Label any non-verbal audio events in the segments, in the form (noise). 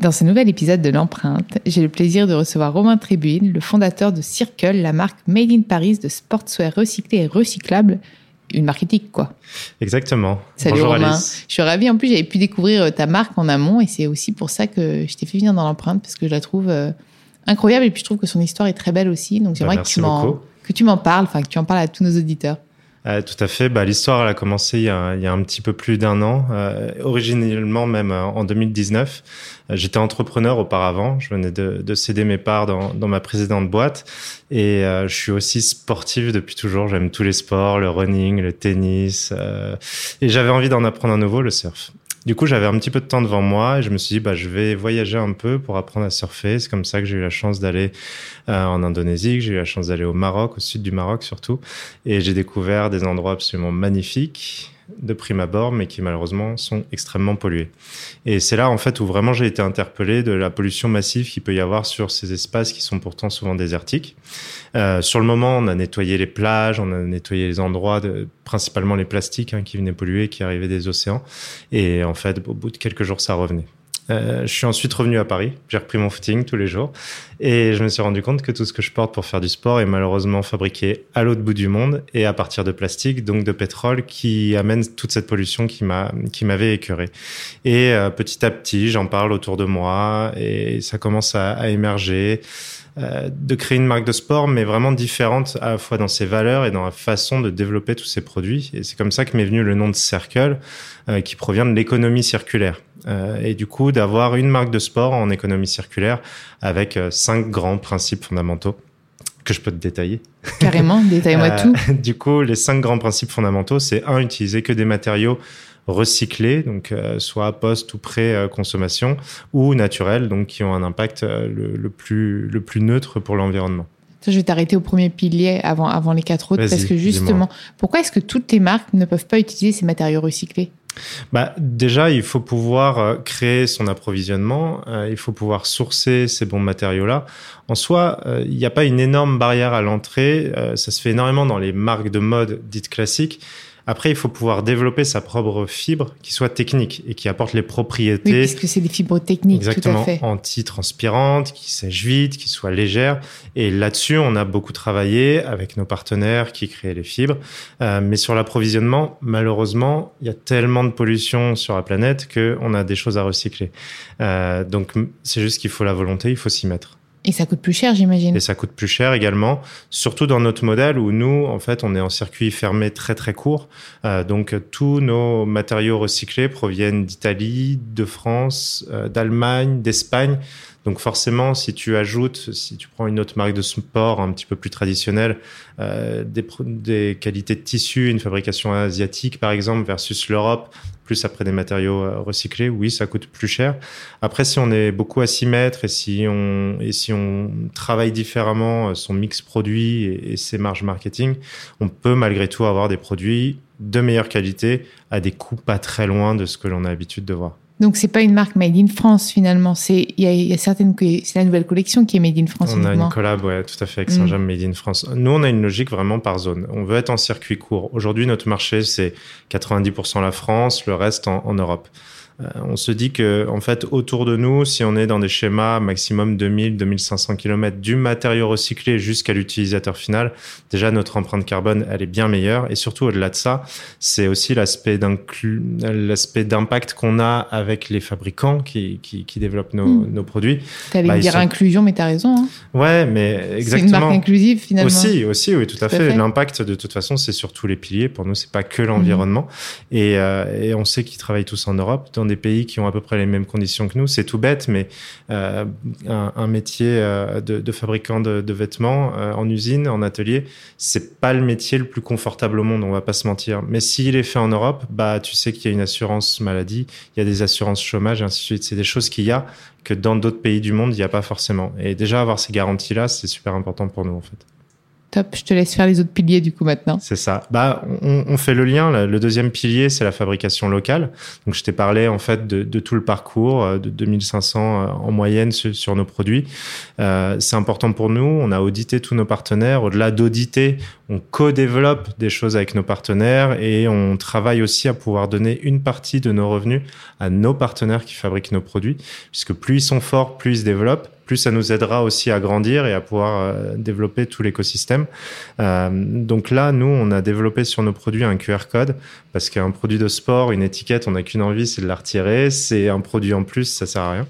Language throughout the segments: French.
Dans ce nouvel épisode de l'empreinte, j'ai le plaisir de recevoir Romain Tribune, le fondateur de Circle, la marque Made in Paris de sportswear recyclé et recyclable. Une marque éthique, quoi. Exactement. Salut Bonjour Romain. Alice. Je suis ravie. En plus, j'avais pu découvrir euh, ta marque en amont et c'est aussi pour ça que je t'ai fait venir dans l'empreinte parce que je la trouve euh, incroyable et puis je trouve que son histoire est très belle aussi. Donc j'aimerais Bah, que m'en beaucoup. que tu m'en parles, enfin que tu en parles à tous nos auditeurs. Euh, tout à fait. Bah, L'histoire, a commencé il y a, il y a un petit peu plus d'un an, euh, originellement même euh, en 2019. Euh, J'étais entrepreneur auparavant. Je venais de, de céder mes parts dans, dans ma précédente boîte. Et euh, je suis aussi sportif depuis toujours. J'aime tous les sports, le running, le tennis. et j'avais envie d'en apprendre un nouveau, le surf. Du coup, j'avais un petit peu de temps devant moi et je me suis dit, bah, je vais voyager un peu pour apprendre à surfer. C'est comme ça que j'ai eu la chance d'aller euh, en Indonésie, que j'ai eu la chance d'aller au Maroc, au sud du Maroc surtout. Et j'ai découvert des endroits absolument magnifiques de prime abord, mais qui malheureusement sont extrêmement pollués. Et c'est là en fait où vraiment j'ai été interpellé de la pollution massive qu'il peut y avoir sur ces espaces qui sont pourtant souvent désertiques. Euh, sur le moment, on a nettoyé les plages, on a nettoyé les endroits, principalement les plastiques hein, qui venaient polluer, qui arrivaient des océans. Et en fait, au bout de quelques jours, ça revenait. Euh, je suis ensuite revenu à Paris. J'ai repris mon footing tous les jours et je me suis rendu compte que tout ce que je porte pour faire du sport est malheureusement fabriqué à l'autre bout du monde et à partir de plastique, donc de pétrole, qui amène toute cette pollution qui m'a qui m'avait écœuré. Et euh, petit à petit, j'en parle autour de moi et ça commence à, à émerger. Euh, de créer une marque de sport, mais vraiment différente à la fois dans ses valeurs et dans la façon de développer tous ces produits. Et c'est comme ça que m'est venu le nom de Circle, euh, qui provient de l'économie circulaire. Euh, et du coup, d'avoir une marque de sport en économie circulaire avec euh, cinq grands principes fondamentaux que je peux te détailler. Carrément, (laughs) détaille-moi Euh, tout. (laughs) Du coup, les cinq grands principes fondamentaux, c'est un, utiliser que des matériaux recyclés, donc euh, soit post ou pré-consommation, ou naturels, donc qui ont un impact euh, le, le plus, le plus neutre pour l'environnement. Je vais t'arrêter au premier pilier avant, avant les quatre autres parce que justement, pourquoi est-ce que toutes les marques ne peuvent pas utiliser ces matériaux recyclés? Bah, déjà, il faut pouvoir euh, créer son approvisionnement, euh, il faut pouvoir sourcer ces bons matériaux-là. En soi, euh, il n'y a pas une énorme barrière à l'entrée, ça se fait énormément dans les marques de mode dites classiques. Après, il faut pouvoir développer sa propre fibre qui soit technique et qui apporte les Oui, propriétés puisque c'est des fibres techniques, tout à Exactement, fait. anti-transpirantes, qui sèchent vite, qui soient légères. Et là-dessus, on a beaucoup travaillé avec nos partenaires qui créent les fibres. Euh, mais sur l'approvisionnement, malheureusement, il y a tellement de pollution sur la planète qu'on a des choses à recycler. Euh, donc, c'est juste qu'il faut la volonté, il faut s'y mettre. Et ça coûte plus cher, j'imagine. Et ça coûte plus cher également, surtout dans notre modèle où nous, en fait, on est en circuit fermé très très court. Euh, donc tous nos matériaux recyclés proviennent d'Italie, de France, euh, d'Allemagne, d'Espagne. Donc forcément, si tu ajoutes, si tu prends une autre marque de sport un petit peu plus traditionnelle, euh, des, des qualités de tissu, une fabrication asiatique par exemple versus l'Europe, plus après des matériaux euh, recyclés, oui, ça coûte plus cher. Après, si on est beaucoup à s'y mettre et si on et si on travaille différemment euh, son mix produit et, et ses marges marketing, on peut malgré tout avoir des produits de meilleure qualité à des coûts pas très loin de ce que l'on a l'habitude de voir. Donc c'est pas une marque made in France finalement. C'est il y a, y a certaines c'est la nouvelle collection qui est made in France. On a une collab, ouais, tout à fait avec Saint-James mm. made in France. Nous on a une logique vraiment par zone. On veut être en circuit court. Aujourd'hui notre marché c'est 90% la France, le reste en, en Europe. Euh, on se dit que en fait autour de nous, si on est dans des schémas maximum 2000, 2500 km du matériau recyclé jusqu'à l'utilisateur final, déjà notre empreinte carbone elle est bien meilleure et surtout au-delà de ça, c'est aussi l'aspect l'aspect d'impact qu'on a avec les fabricants qui, qui, qui développent nos, hmm. nos produits. Tu allais bah, dire inclusion, mais tu as raison. Hein. Ouais, mais exactement. C'est une marque inclusive finalement. Aussi, aussi, oui, tout à, fait. L'impact de toute façon, c'est sur tous les piliers. Pour nous, c'est pas que l'environnement. Hmm. Et, euh, et on sait qu'ils travaillent tous en Europe dans des pays qui ont à peu près les mêmes conditions que nous. C'est tout bête, mais euh, un, métier euh, de, fabricant de, vêtements euh, en usine, en atelier, c'est pas le métier le plus confortable au monde, on va pas se mentir. Mais s'il est fait en Europe, bah tu sais qu'il y a une assurance maladie, il y a des assurances chômage, et ainsi de suite. C'est des choses qu'il y a que dans d'autres pays du monde, il n'y a pas forcément. Et déjà avoir ces garanties-là, c'est super important pour nous en fait. Top, je te laisse faire les autres piliers du coup maintenant. C'est ça. Bah, on, on, fait le lien. Le deuxième pilier, c'est la fabrication locale. Donc, je t'ai parlé en fait de, de, tout le parcours, euh, de 2500 euh, en moyenne sur, sur nos produits. Euh, c'est important pour nous. On a audité tous nos partenaires. Au-delà d'auditer, on co-développe des choses avec nos partenaires et on travaille aussi à pouvoir donner une partie de nos revenus à nos partenaires qui fabriquent nos produits, puisque plus ils sont forts, plus ils se développent plus ça nous aidera aussi à grandir et à pouvoir euh, développer tout l'écosystème. Euh, donc là, nous, on a développé sur nos produits un QR code parce qu'un produit de sport, une étiquette, on n'a qu'une envie, c'est de la retirer. C'est un produit en plus, ça sert à rien.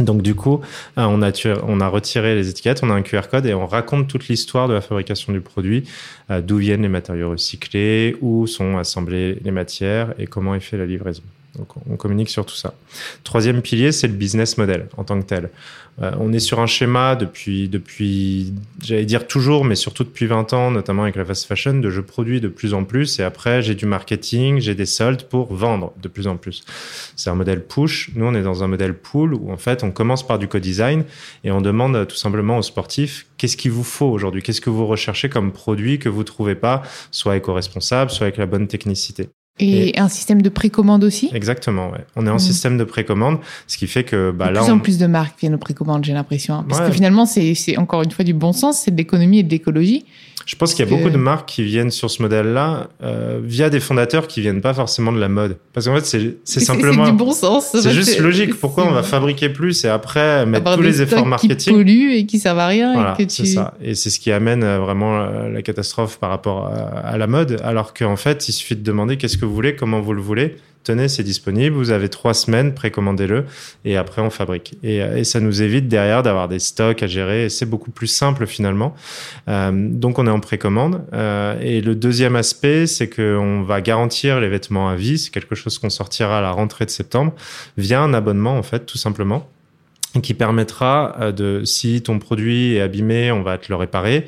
Donc du coup, euh, on a, on a retiré les étiquettes, on a un QR code et on raconte toute l'histoire de la fabrication du produit, d'où viennent les matériaux recyclés, où sont assemblées les matières et comment est fait la livraison. Donc on communique sur tout ça. Troisième pilier, c'est le business model en tant que tel. Euh, on est sur un schéma depuis, depuis j'allais dire toujours, mais surtout depuis 20 ans, notamment avec la fast fashion, de je produis de plus en plus et après j'ai du marketing, j'ai des soldes pour vendre de plus en plus. C'est un modèle push. Nous, on est dans un modèle pull où en fait on commence par du co-design et on demande tout simplement aux sportifs qu'est-ce qu'il vous faut aujourd'hui, qu'est-ce que vous recherchez comme produit que vous trouvez pas, soit éco-responsable, soit avec la bonne technicité? Et, un système de précommande aussi Exactement, ouais. On est en mmh. système de précommande, ce qui fait que bah, de là. plus en plus de marques viennent aux précommandes, j'ai l'impression. Hein. parce que finalement, c'est encore une fois du bon sens, c'est de l'économie et de l'écologie. Je pense qu'il y a beaucoup de marques qui viennent sur ce modèle-là euh, via des fondateurs qui viennent pas forcément de la mode. Parce qu'en fait, c'est (laughs) simplement. C'est du bon sens. C'est juste logique. Pourquoi on va fabriquer plus et après mettre tous les efforts marketing qui polluent et qui servent à rien. Voilà, c'est ça. Et c'est ce qui amène euh, vraiment euh, la catastrophe par rapport à, à la mode. Alors qu'en fait, il suffit de demander qu'est-ce que vous voulez, comment vous le voulez c'est disponible, vous avez trois semaines, précommandez-le, et après on fabrique. Et, et, ça nous évite derrière d'avoir des stocks à gérer, et c'est beaucoup plus simple finalement. Euh, donc on est en précommande. Euh, et le deuxième aspect, c'est qu'on va garantir les vêtements à vie, c'est quelque chose qu'on sortira à la rentrée de septembre, via un abonnement en fait, tout simplement qui permettra euh, de, si ton produit est abîmé, on va te le réparer.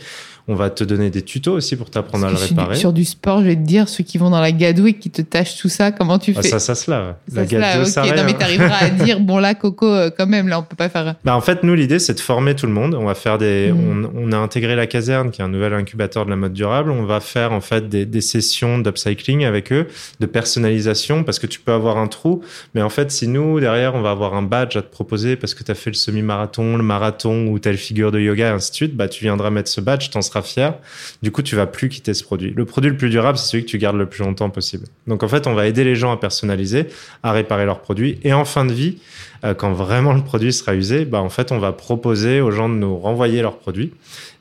On va te donner des tutos aussi pour t'apprendre à le réparer. Sur du sport, je vais te dire, ceux qui vont dans la gadoue et qui te tâchent tout ça, comment tu ah, fais Ça, ça se lave. la gadoue, ça okay. Non, mais t'arriveras à (laughs) dire, bon là, Coco, euh, quand même, là, on peut pas faire. Bah, en fait, nous, l'idée, c'est de former tout le monde. On va faire des, mm. on, a intégré la caserne, qui est un nouvel incubateur de la mode durable. On va faire, en fait, des, des sessions d'upcycling avec eux, de personnalisation, parce que tu peux avoir un trou. Mais en fait, si nous, derrière, on va avoir un badge à te proposer parce que tu as fait le semi-marathon, le marathon ou telle figure de yoga, et ainsi de suite, bah, tu viendras mettre ce badge, t'en seras fier. Du coup, tu vas plus quitter ce produit. Le produit le plus durable, c'est celui que tu gardes le plus longtemps possible. Donc, en fait, on va aider les gens à personnaliser, à réparer leurs produits. Et en fin de vie, euh, quand vraiment le produit sera usé, bah, en fait, on va proposer aux gens de nous renvoyer leurs produits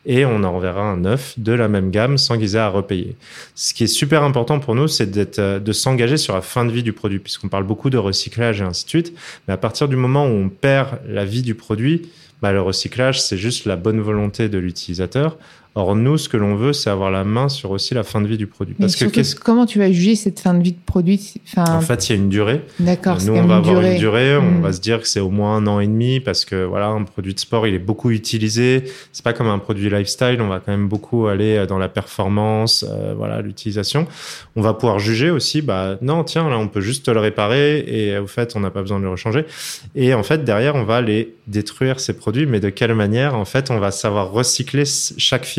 et on en enverra un neuf de la même gamme sans qu'ils aient à repayer. Ce qui est super important pour nous, c'est euh, de s'engager sur la fin de vie du produit, puisqu'on parle beaucoup de recyclage et ainsi de suite. Mais à partir du moment où on perd la vie du produit, bah, le recyclage, c'est juste la bonne volonté de l'utilisateur. Or, nous, ce que l'on veut, c'est avoir la main sur aussi la fin de vie du produit. Parce que comment tu vas juger cette fin de vie de produit enfin... En fait, il y a une durée. D'accord. Nous, on va avoir une durée. On hmm. va se dire que c'est au moins un an et demi parce que voilà, un produit de sport, il est beaucoup utilisé. C'est pas comme un produit lifestyle. On va quand même beaucoup aller dans la performance, euh, voilà, l'utilisation. On va pouvoir juger aussi. Bah non, tiens, là, on peut juste le réparer et au fait, on n'a pas besoin de le rechanger. Et en fait, derrière, on va aller détruire ces produits. Mais de quelle manière En fait, on va savoir recycler chaque fibre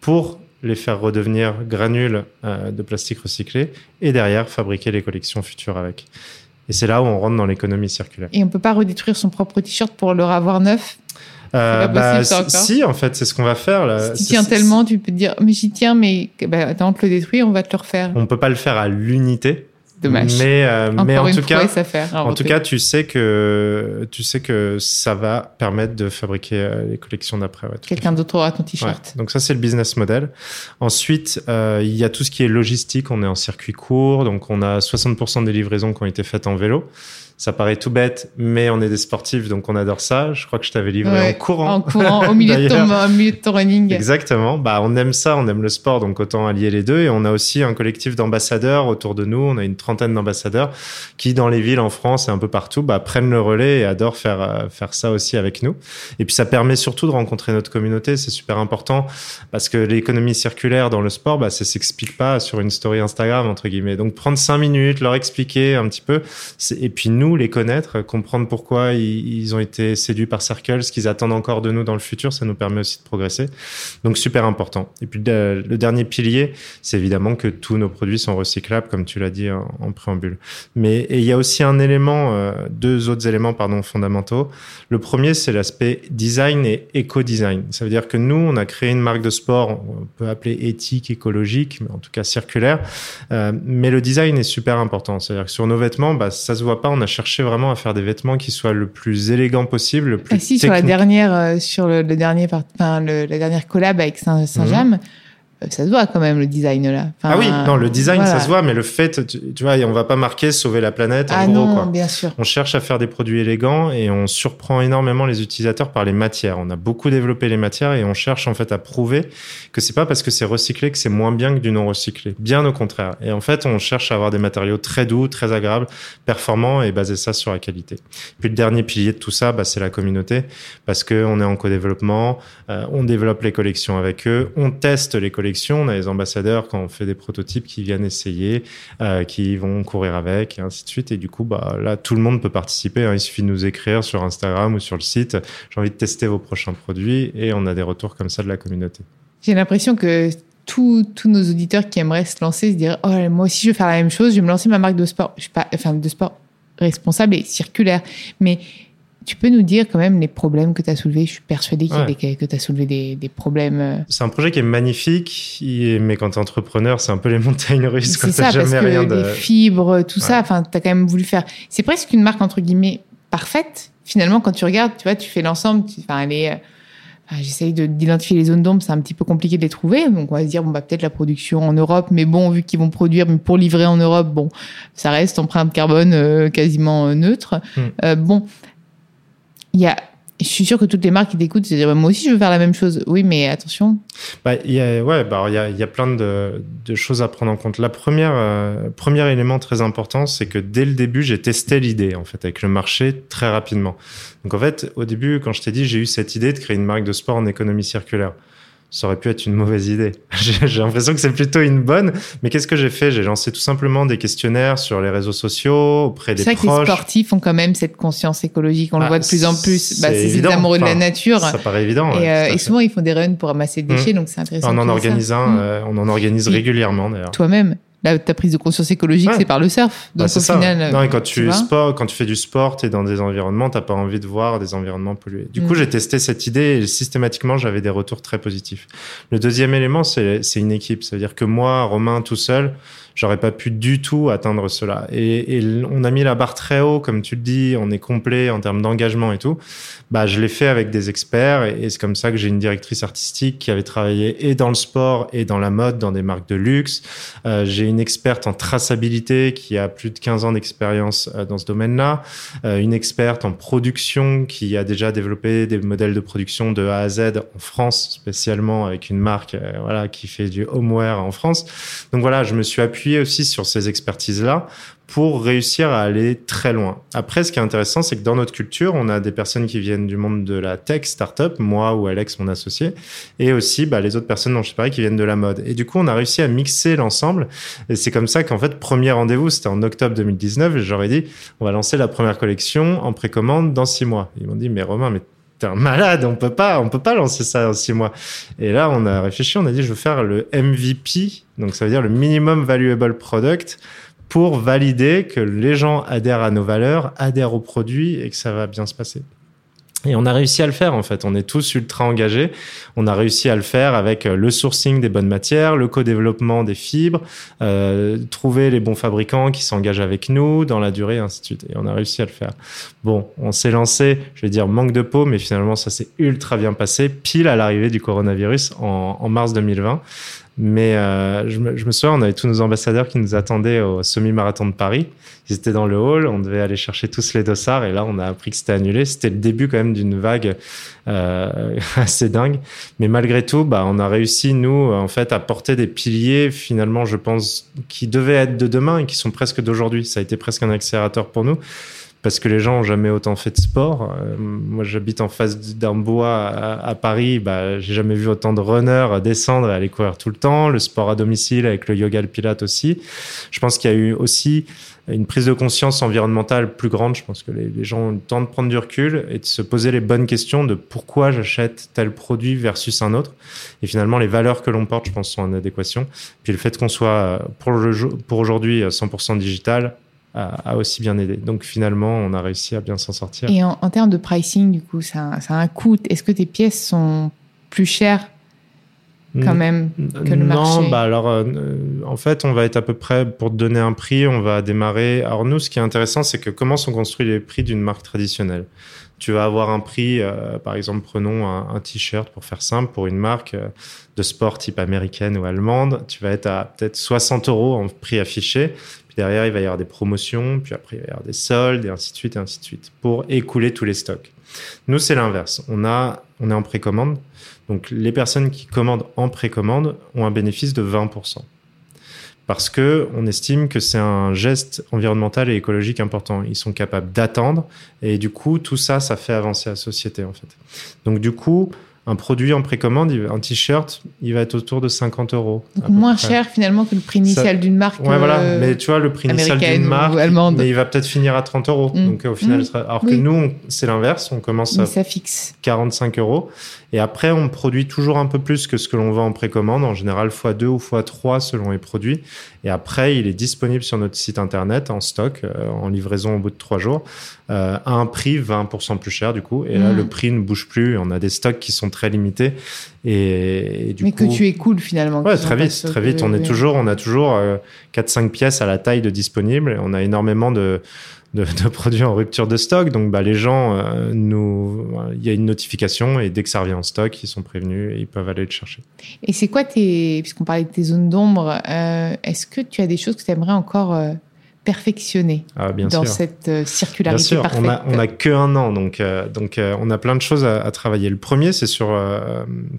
pour les faire redevenir granules euh, de plastique recyclé et derrière fabriquer les collections futures avec. Et c'est là où on rentre dans l'économie circulaire. Et on peut pas redétruire son propre t-shirt pour le revoir neuf? Euh, bah, si, en fait, c'est ce qu'on va faire. Là. Si tu tiens tellement, tu peux te dire, mais j'y tiens, mais bah, attends, on te le détruit, on va te le refaire. On peut pas le faire à l'unité. Dommage. Mais, euh, mais en tout cas, en tout cas, tu sais que tu sais que ça va permettre de fabriquer euh, les collections d'après. Ouais, Quelqu'un d'autre aura ton t-shirt. Ouais. Donc ça, c'est le business model. Ensuite, euh, il y a tout ce qui est logistique. On est en circuit court, donc on a 60% des livraisons qui ont été faites en vélo. Ça paraît tout bête, mais on est des sportifs, donc on adore ça. Je crois que je t'avais livré en courant. En courant, au milieu, de ton, (laughs) au milieu de ton running. Exactement. Bah, on aime ça, on aime le sport, donc autant allier les deux. Et on a aussi un collectif d'ambassadeurs autour de nous. On a une trentaine d'ambassadeurs qui, dans les villes en France et un peu partout, bah, prennent le relais et adorent faire, euh, faire ça aussi avec nous. Et puis, ça permet surtout de rencontrer notre communauté. C'est super important parce que l'économie circulaire dans le sport, bah, ça s'explique pas sur une story Instagram, entre guillemets. Donc, prendre cinq minutes, leur expliquer un petit peu. Et puis, nous, les connaître, comprendre pourquoi ils, ont été séduits par Circle, ce qu'ils attendent encore de nous dans le futur, ça nous permet aussi de progresser. Donc super important. Et puis le, dernier pilier, c'est évidemment que tous nos produits sont recyclables, comme tu l'as dit préambule. Mais il y a aussi un élément, euh, deux autres éléments pardon fondamentaux. Le premier, c'est l'aspect design et éco-design. Ça veut dire que nous, on a créé une marque de sport, on peut appeler éthique, écologique, mais en tout cas circulaire. Euh, mais le design est super important. C'est-à-dire que sur nos vêtements, bah, ça se voit pas, on a cherché vraiment à faire des vêtements qui soient le plus élégant possible, le plus. Ah si, sur la dernière, euh, sur le, dernier, enfin, le, la dernière collab avec Saint-James. Euh, ça se voit quand même le design là. ah oui, non, le design ça se voit, mais le fait, tu, vois, on va pas marquer sauver la planète. En ah gros, non, quoi. bien sûr. On cherche à faire des produits élégants et on surprend énormément les utilisateurs par les matières. On a beaucoup développé les matières et on cherche en fait à prouver que c'est pas parce que c'est recyclé que c'est moins bien que du non recyclé. Bien au contraire. Et en fait, on cherche à avoir des matériaux très doux, très agréables, performants et baser ça sur la qualité. Puis le dernier pilier de tout ça, bah, c'est la communauté parce que on est en co-développement, euh, on développe les collections avec eux, on teste les collections, on a les ambassadeurs quand on fait des prototypes qui viennent essayer, euh, qui vont courir avec, et ainsi de suite. Et du coup, bah, là, tout le monde peut participer. Hein. Il suffit de nous écrire sur Instagram ou sur le site. J'ai envie de tester vos prochains produits et on a des retours comme ça de la communauté. J'ai l'impression que tous, nos auditeurs qui aimeraient se lancer se diraient Oh, moi aussi, je veux faire la même chose, je vais me lancer ma marque de sport. De sport responsable et circulaire. Mais tu peux nous dire quand même les problèmes que tu as soulevés? Je suis persuadé que tu as soulevé des, des problèmes. Euh. C'est un projet qui est magnifique, mais quand tu es entrepreneur, c'est un peu les montagnes russes. C'est ça, jamais parce rien que de... les fibres, tout ça, enfin, tu as quand même voulu faire. C'est presque une marque, entre guillemets, parfaite. Finalement, quand tu regardes, tu vois, tu fais l'ensemble, enfin, elle est. Euh, j'essaye d'identifier les zones d'ombre, c'est un petit peu compliqué de les trouver. Donc on va se dire bon bah peut-être la production en Europe, mais bon vu qu'ils vont produire mais pour livrer en Europe, bon ça reste empreinte carbone euh, quasiment neutre. Hmm. bon il y a je suis sûr que toutes les marques qui t'écoutent se disent moi aussi je veux faire la même chose. Oui, mais attention. Bah, il y a, ouais, bah, il y a, y a plein de, de, choses à prendre en compte. La première, euh, premier élément très important, c'est que dès le début, j'ai testé l'idée en fait avec le marché très rapidement. Donc en fait, au début, quand je t'ai dit, j'ai eu cette idée de créer une marque de sport en économie circulaire ça aurait pu être une mauvaise idée. (laughs) J'ai l'impression que c'est plutôt une bonne. Mais qu'est-ce que j'ai fait? J'ai lancé tout simplement des questionnaires sur les réseaux sociaux auprès des proches. C'est vrai que les sportifs ont quand même cette conscience écologique. On le ah, voit de plus en plus. Bah, c'est des amoureux de la nature. Ça paraît évident. Et, euh, et souvent, ils font des runs pour ramasser des déchets, mmh. donc c'est intéressant. On en organise un. Mmh. Euh, on en organise régulièrement d'ailleurs. Toi-même Là, ta prise de conscience écologique, c'est par le surf. Bah, Donc, au final. Non, et quand tu, sport, quand tu fais du sport, et dans des environnements, t'as pas envie de voir des environnements pollués. Du coup, mm. j'ai testé cette idée et systématiquement, j'avais des retours très positifs. Le deuxième élément, c'est une équipe. C'est-à-dire que moi, Romain, tout seul, j'aurais pas pu du tout atteindre cela. Et, on a mis la barre très haut, comme tu le dis, on est complet en termes d'engagement et tout. Bah, je l'ai fait avec des experts et, c'est comme ça que j'ai une directrice artistique qui avait travaillé et dans le sport et dans la mode, dans des marques de luxe. Euh, j'ai une experte en traçabilité qui a plus de 15 ans d'expérience euh, dans ce domaine-là. Euh, une experte en production qui a déjà développé des modèles de production de A à Z en France, spécialement avec une marque, voilà, qui fait du homeware en France. Donc voilà, je me suis appuyé aussi sur ces expertises-là pour réussir à aller très loin. Après, ce qui est intéressant, c'est que dans notre culture, on a des personnes qui viennent du monde de la tech, startup, moi ou Alex, mon associé, et aussi bah, les autres personnes dont je parlais qui viennent de la mode. Et du coup, on a réussi à mixer l'ensemble. Et c'est comme ça qu'en fait, premier rendez-vous, c'était en octobre 2019, et j'aurais dit, on va lancer la première collection en précommande dans six mois. Ils m'ont dit, mais Romain, mais un malade, on peut pas, on peut pas lancer ça en six mois. Et là, on a réfléchi, on a dit, je veux faire le MVP, donc ça veut dire le minimum valuable product pour valider que les gens adhèrent à nos valeurs, adhèrent au produit et que ça va bien se passer. Et on a réussi à le faire en fait. On est tous ultra engagés. On a réussi à le faire avec euh, le sourcing des bonnes matières, le co-développement des fibres, euh, trouver les bons fabricants qui s'engagent avec nous dans la durée, et ainsi de suite. Et on a réussi à le faire. Bon, on s'est lancé, je vais dire manque de peau, mais finalement ça s'est ultra bien passé, pile à l'arrivée du coronavirus en, en mars 2020. Mais euh, je, me, je, me, souviens, on avait tous nos ambassadeurs qui nous attendaient au semi-marathon de Paris. Ils étaient dans le hall, on devait aller chercher tous les dossards et là, on a appris que c'était annulé. C'était le début quand même d'une vague euh, (laughs) assez dingue. Mais malgré tout, bah, on a réussi, nous, en fait, à porter des piliers, finalement, je pense, qui devaient être de demain et qui sont presque d'aujourd'hui. Ça a été presque un accélérateur pour nous parce que les gens ont jamais autant fait de sport. Euh, moi, j'habite en face d'un bois à, Paris. Bah, j'ai jamais vu autant de runners descendre et aller courir tout le temps. Le sport à domicile avec le yoga, le pilate aussi. Je pense qu'il y a eu aussi une prise de conscience environnementale plus grande. Je pense que les, gens ont le temps de prendre du recul et de se poser les bonnes questions de pourquoi j'achète tel produit versus un autre. Et finalement, les valeurs que l'on porte, je pense, sont en adéquation. Puis le fait qu'on soit pour, le, pour aujourd'hui 100% digital, a, a, aussi bien aidé. Donc finalement, on a réussi à bien s'en sortir. Et en, en, termes de pricing, du coup, ça, ça a un coût. Est-ce que tes pièces sont plus chères quand même que le marché Non, bah alors euh, en fait, on va être à peu près pour te donner un prix, on va démarrer. Alors nous, ce qui est intéressant, c'est que comment sont construits les prix d'une marque traditionnelle? Tu vas avoir un prix, euh, par exemple, prenons un, un t-shirt pour faire simple, pour une marque euh, de sport type américaine ou allemande, tu vas être à peut-être 60 euros en prix affiché. Derrière, il va y avoir des promotions, puis après, il va y avoir des soldes, et ainsi de suite, et ainsi de suite, pour écouler tous les stocks. Nous, c'est l'inverse. On, on est en précommande. Donc, les personnes qui commandent en précommande ont un bénéfice de 20%. Parce que on estime que c'est un geste environnemental et écologique important. Ils sont capables d'attendre. Et du coup, tout ça, ça fait avancer la société, en fait. Donc, du coup, un produit en précommande, un t-shirt, il va être autour de 50 euros. Donc moins près. cher finalement que le prix initial d'une marque. Ouais, euh, voilà. Mais tu vois, le prix initial d'une marque, allemande. mais il va peut-être finir à 30 euros. Mmh. Donc au final, mmh. alors oui. que nous, c'est l'inverse. On commence mais à ça fixe. 45 euros. Et après, on produit toujours un peu plus que ce que l'on vend en précommande, en général x2 ou x3 selon les produits. Et après, il est disponible sur notre site internet en stock, euh, en livraison au bout de trois jours, euh, à un prix 20% plus cher du coup. Et mmh. là, le prix ne bouge plus. On a des stocks qui sont très limités. Et, et du Mais coup, que tu écoules finalement. Ouais, très vite, très vite. On est toujours, on a toujours euh, 4-5 pièces à la taille de disponibles. On a énormément de de, de, (laughs) produits en rupture de stock. Donc, bah, les gens, euh, nous, il y a une notification et dès que ça revient en stock, ils sont prévenus et ils peuvent aller le chercher. Et c'est quoi tes, puisqu'on parlait de tes zones d'ombre, euh, est-ce que tu as des choses que tu aimerais encore perfectionner ah, bien dans sûr. cette euh, circularité bien sûr. parfaite On a, on a que un an, donc, euh, donc euh, on a plein de choses à, à travailler. Le premier, c'est sur,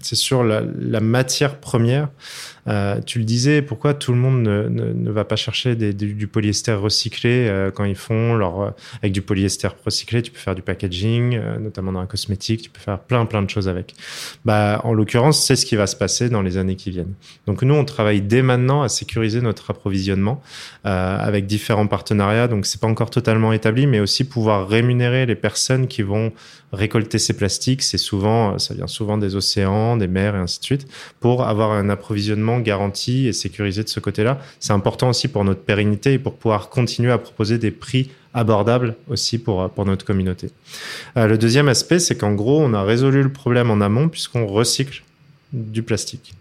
c'est sur la, la, matière première. Euh, tu le disais, pourquoi tout le monde ne, ne, va pas chercher du polyester recyclé euh, quand ils font euh, avec du polyester recyclé Tu peux faire du packaging, notamment dans la cosmétique. Tu peux faire plein plein de choses avec. Bah, en l'occurrence, c'est ce qui va se passer dans les années qui viennent. Donc nous, on travaille dès maintenant à sécuriser notre approvisionnement avec différents partenariats. Donc c'est pas encore totalement établi, mais aussi pouvoir rémunérer les personnes qui vont récolter ces plastiques. C'est souvent, ça vient souvent des océans, des mers et ainsi de suite, pour avoir un approvisionnement garanti et sécurisé de ce côté-là. C'est important aussi pour notre pérennité et pour pouvoir continuer à proposer des prix abordables aussi pour, pour notre communauté. Euh, le deuxième aspect, c'est qu'en gros, on a résolu le problème en amont puisqu'on recycle du plastique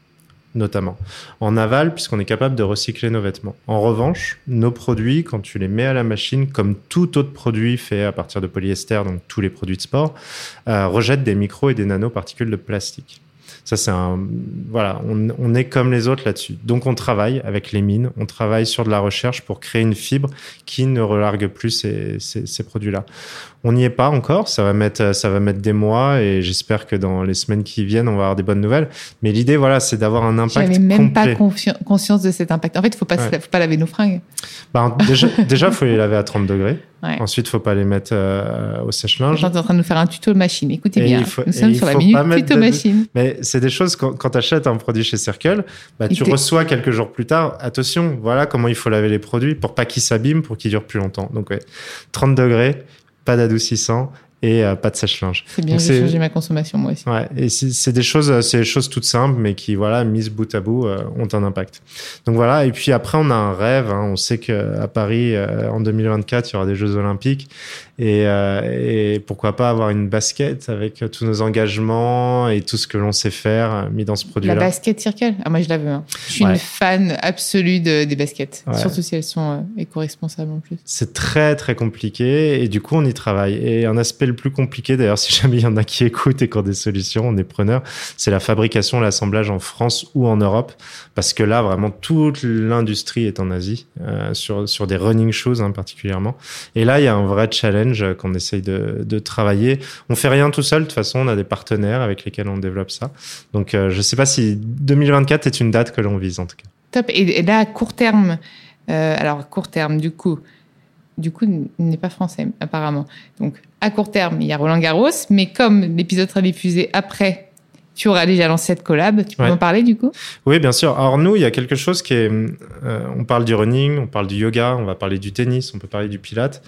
notamment. En aval, puisqu'on est capable de recycler nos vêtements. En revanche, nos produits, quand tu les mets à la machine, comme tout autre produit fait à partir de polyester, donc tous les produits de sport, euh, rejettent des micros et des nanoparticules de plastique. Ça, c'est un, voilà, on, on, est comme les autres là-dessus. Donc, on travaille avec les mines, on travaille sur de la recherche pour créer une fibre qui ne relargue plus ces, ces, ces produits-là. On n'y est pas encore, ça va mettre, ça va mettre des mois et j'espère que dans les semaines qui viennent, on va avoir des bonnes nouvelles. Mais l'idée, voilà, c'est d'avoir un impact. J'avais même complet. pas conscience de cet impact. En fait, il faut pas, ouais. faut pas laver nos fringues. Ben, déjà, déjà, faut les laver à 30 degrés. Ouais. Ensuite, faut pas les mettre euh, au sèche-linge. Tu es en train de nous faire un tuto machine. Écoutez et bien, faut, nous sommes sur la minute tuto machine. Mais c'est des choses quand, quand tu achètes un produit chez Circle, bah, tu reçois quelques jours plus tard. Attention, voilà comment il faut laver les produits pour pas qu'ils s'abîment, pour qu'ils durent plus longtemps. Donc ouais, 30 degrés, pas d'adoucissant et pas de sèche-linge. C'est bien, j'ai changé ma consommation moi aussi. Ouais, et c'est des choses, c'est des choses toutes simples, mais qui voilà, mises bout à bout, ont un impact. Donc voilà, et puis après on a un rêve. Hein. On sait que à Paris en 2024 il y aura des Jeux Olympiques et, et pourquoi pas avoir une basket avec tous nos engagements et tout ce que l'on sait faire mis dans ce produit-là. La basket circle, ah moi je la veux. Hein. Je suis une fan absolue de, des baskets, surtout si elles sont éco-responsables en plus. C'est très très compliqué et du coup on y travaille. Et un aspect plus compliqué, d'ailleurs, si jamais il y en a qui écoutent et qui ont des solutions, on est preneur, c'est la fabrication, l'assemblage en France ou en Europe, parce que là vraiment toute l'industrie est en Asie euh, sur sur des running shoes hein, particulièrement. Et là il y a un vrai challenge qu'on essaye de, de travailler. On fait rien tout seul. De toute façon, on a des partenaires avec lesquels on développe ça. Donc euh, je sais pas si 2024 est une date que l'on vise en tout cas. Top. Et, là, à court terme, euh, alors court terme, du coup, du coup, n'est pas français apparemment. Donc, à court terme, il y a Roland Garros, mais comme l'épisode sera diffusé après, tu auras déjà lancé cette collab. Tu peux en parler du coup? Oui, bien sûr. Alors nous, il y a quelque chose qui est. Euh, on parle du running, on parle du yoga, on va parler du tennis, on peut parler du pilate.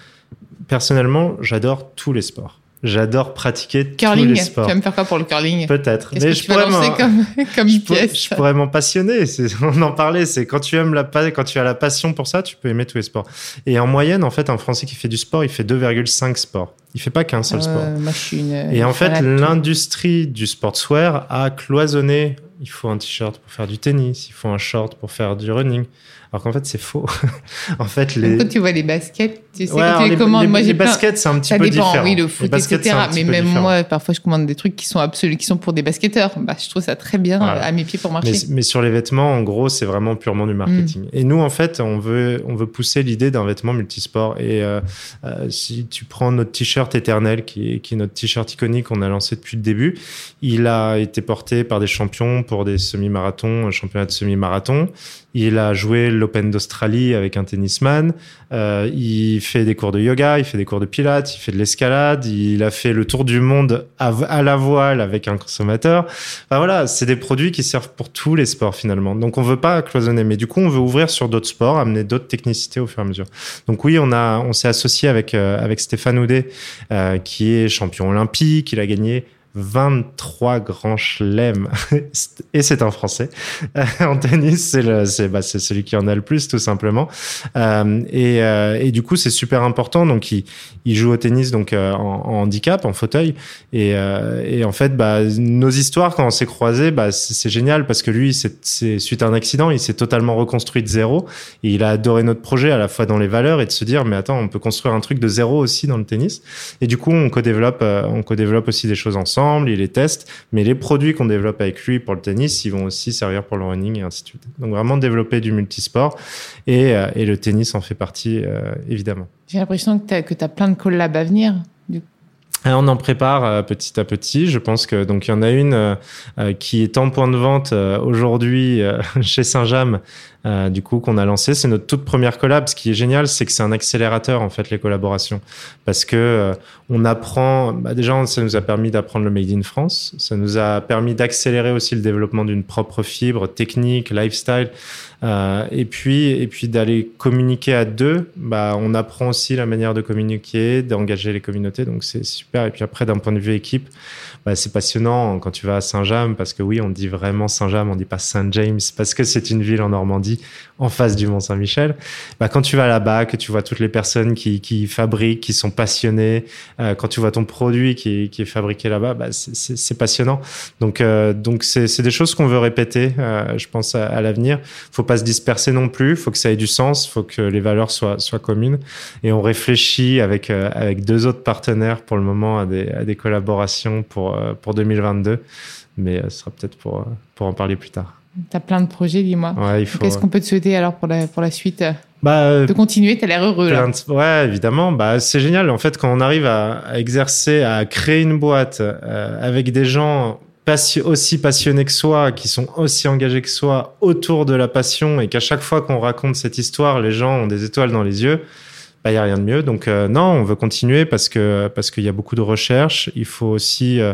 Personnellement, j'adore tous les sports. J'adore pratiquer curling. tous les sports. Tu vas me faire quoi pour le curling? Peut-être. Mais je, pourrais comme, comme je, pièce? je pourrais m'en passionner. (laughs) On en parlait. C'est quand tu aimes la quand tu as la passion pour ça, tu peux aimer tous les sports. Et en moyenne, en fait, un Français qui fait du sport, il fait 2,5 sports. Il fait pas qu'un seul sport. Euh, Et en fait, l'industrie du sportswear a cloisonné. Il faut un t-shirt pour faire du tennis. Il faut un short pour faire du running. Alors qu'en fait, c'est faux. (laughs) en fait, les. Quand tu vois les baskets, tu sais que tu les, commandes. moi, les baskets, c'est un petit ça peu dépend, différent. Oui, le foot, etc. Mais même moi, parfois, je commande des trucs qui sont absolus, qui sont pour des basketteurs. Bah, je trouve ça très bien à mes pieds pour marcher. Mais, mais, sur les vêtements, en gros, c'est vraiment purement du marketing. Mm. Et nous, en fait, on veut, on veut pousser l'idée d'un vêtement multisport. Et euh, euh, si tu prends notre t-shirt éternel, qui est, qui est notre t-shirt iconique qu'on a lancé depuis le début, il a été porté par des champions pour des semi-marathons, championnat de semi-marathon. Il a joué l'Open d'Australie avec un tennisman. Euh, il fait des cours de yoga, il fait des cours de pilates, il fait de l'escalade. Il a fait le tour du monde à, la voile avec un consommateur. Enfin voilà, c'est des produits qui servent pour tous les sports finalement. Donc on veut pas cloisonner, mais du coup on veut ouvrir sur d'autres sports, amener d'autres technicités au fur et à mesure. Donc oui, on a, on s'est associé avec euh, avec Stéphane Houdet, euh, qui est champion olympique. Il a gagné 23 grands chelems. (laughs) Et c'est un français. En tennis c'est bah, celui qui en a le plus tout simplement. Euh, et, euh, et du coup c'est super important. Donc il, il joue au tennis donc euh, en, handicap en fauteuil. Et, euh, et en fait bah nos histoires quand on s'est croisés bah c'est génial parce que lui c'est suite à un accident il s'est totalement reconstruit de zéro. Et il a adoré notre projet à la fois dans les valeurs et de se dire mais attends on peut construire un truc de zéro aussi dans le tennis. Et du coup on co-développe on co-développe aussi des choses ensemble il les teste, mais les produits qu'on développe avec lui pour le tennis, ils vont aussi servir pour le running et ainsi de suite. Donc vraiment développer du multisport et, euh, et le tennis en fait partie euh, évidemment. J'ai l'impression que tu as, plein de collabs à venir. Du on en prépare euh, petit à petit. Je pense que donc il y en a une qui est en point de vente aujourd'hui (laughs) chez Saint-James euh, du coup qu'on a lancé. C'est notre toute première collab. Ce qui est génial, c'est que c'est un accélérateur en fait les collaborations, parce que euh, on apprend. Bah, déjà, ça nous a permis d'apprendre le made in France. Ça nous a permis d'accélérer aussi le développement d'une propre fibre technique, lifestyle. Euh, et puis, et puis d'aller communiquer à deux, bah, on apprend aussi la manière de communiquer, d'engager les communautés, donc c'est super. Et puis après, d'un point de vue équipe, bah, c'est passionnant quand tu vas à Saint-James, parce que oui, on dit vraiment Saint-James, on dit pas Saint-James, parce que c'est une ville en Normandie, en face du Mont-Saint-Michel. Bah, quand tu vas là-bas, que tu vois toutes les personnes qui, fabriquent, qui sont passionnées, euh, quand tu vois ton produit qui, est fabriqué là-bas, bah, c'est passionnant. Donc, euh, donc c'est des choses qu'on veut répéter, euh, je pense, à, à l'avenir. Faut pas se disperser non plus, faut que ça ait du sens, faut que les valeurs soient, communes. Et on réfléchit avec, avec deux autres partenaires pour le moment à des, à des collaborations pour pour, 2022, mais ce sera peut-être pour, pour en parler plus tard. Tu as plein de projets, dis-moi. Qu'est-ce qu'on peut te souhaiter alors pour la, pour la suite bah, de continuer, tu as l'air heureux. Là. ouais, évidemment. Bah, c'est génial. En fait, quand on arrive à, exercer, à créer une boîte avec des gens aussi passionnés que soi, qui sont aussi engagés que soi autour de la passion, et qu'à chaque fois qu'on raconte cette histoire, les gens ont des étoiles dans les yeux bah, y a rien de mieux. Donc euh, non, on veut continuer parce que parce qu'il y a beaucoup de recherches. Il faut aussi euh, euh,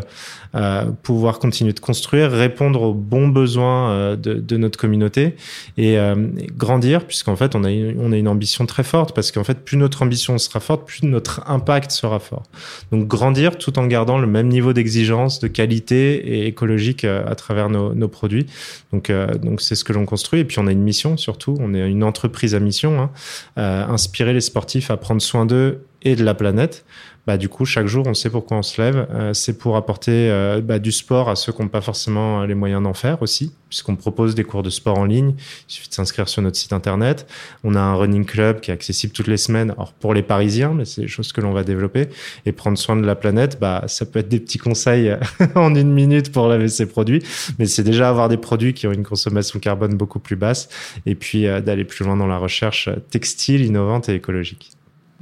pouvoir continuer de construire, répondre aux bons besoins de, de, notre communauté et, grandir, puisqu'en fait on a on a une ambition très forte parce qu'en fait plus notre ambition sera forte, plus notre impact sera fort. Donc grandir tout en gardant le même niveau d'exigence, de qualité et écologique à travers nos, nos produits. Donc donc c'est ce que l'on construit et puis on a une mission surtout. On est une entreprise à mission, hein, inspirer les sportifs à prendre soin d'eux et de la planète, bah, du coup, chaque jour, on sait pourquoi on se lève. Euh, c'est pour apporter euh, bah, du sport à ceux qui n'ont pas forcément les moyens d'en faire aussi, puisqu'on propose des cours de sport en ligne. Il suffit de s'inscrire sur notre site internet. On a un running club qui est accessible toutes les semaines, alors pour les Parisiens, mais c'est des choses que l'on va développer. Et prendre soin de la planète, bah, ça peut être des petits conseils (laughs) en une minute pour laver ses produits, mais c'est déjà avoir des produits qui ont une consommation carbone beaucoup plus basse, et puis euh, d'aller plus loin dans la recherche textile, innovante et écologique.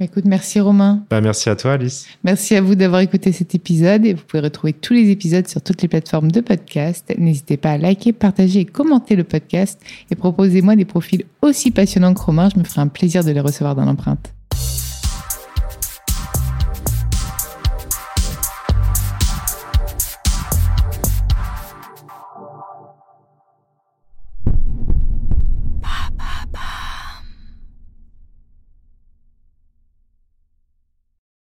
Écoute, merci Romain. Bah, merci à toi Alice. Merci à vous d'avoir écouté cet épisode et vous pouvez retrouver tous les épisodes sur toutes les plateformes de podcast. N'hésitez pas à liker, partager et commenter le podcast et proposez-moi des profils aussi passionnants que Romain. Je me ferai un plaisir de les recevoir dans l'empreinte.